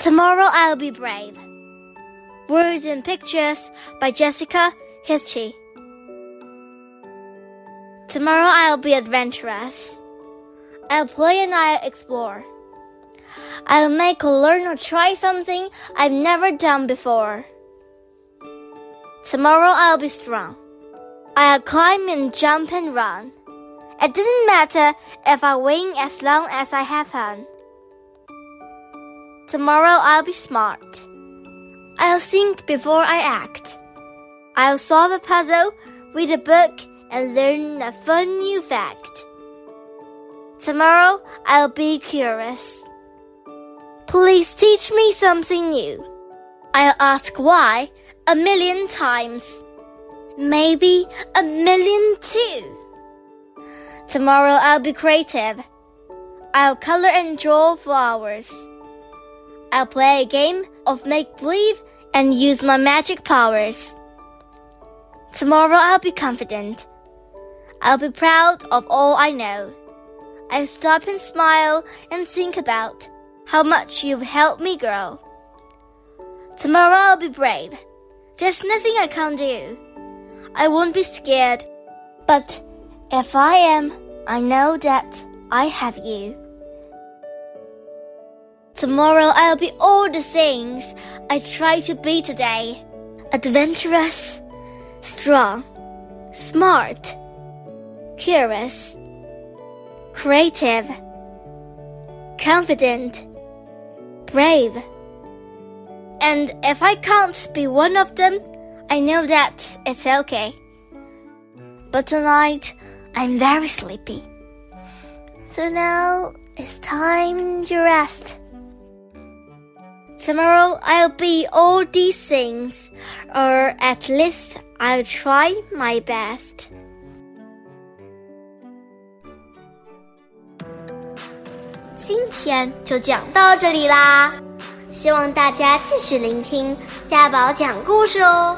Tomorrow I'll be brave. Words and Pictures by Jessica Hische. Tomorrow I'll be adventurous. I'll play and I'll explore. I'll make or learn or try something I've never done before. Tomorrow I'll be strong. I'll climb and jump and run. It doesn't matter if I win as long as I have fun. Tomorrow I'll be smart. I'll think before I act. I'll solve a puzzle, read a book, and learn a fun new fact. Tomorrow I'll be curious. Please teach me something new. I'll ask why a million times. Maybe a million too. Tomorrow I'll be creative. I'll color and draw flowers. I'll play a game of make believe and use my magic powers. Tomorrow I'll be confident. I'll be proud of all I know. I'll stop and smile and think about how much you've helped me grow. Tomorrow I'll be brave. There's nothing I can't do. I won't be scared. But if I am, I know that I have you. Tomorrow I'll be all the things I try to be today. Adventurous, strong, smart, curious, creative, confident, brave. And if I can't be one of them, I know that it's okay. But tonight, I'm very sleepy. So now it's time to rest. Tomorrow I'll be all these things, or at least I'll try my best. 今天就讲到这里啦，希望大家继续聆听家宝讲故事哦。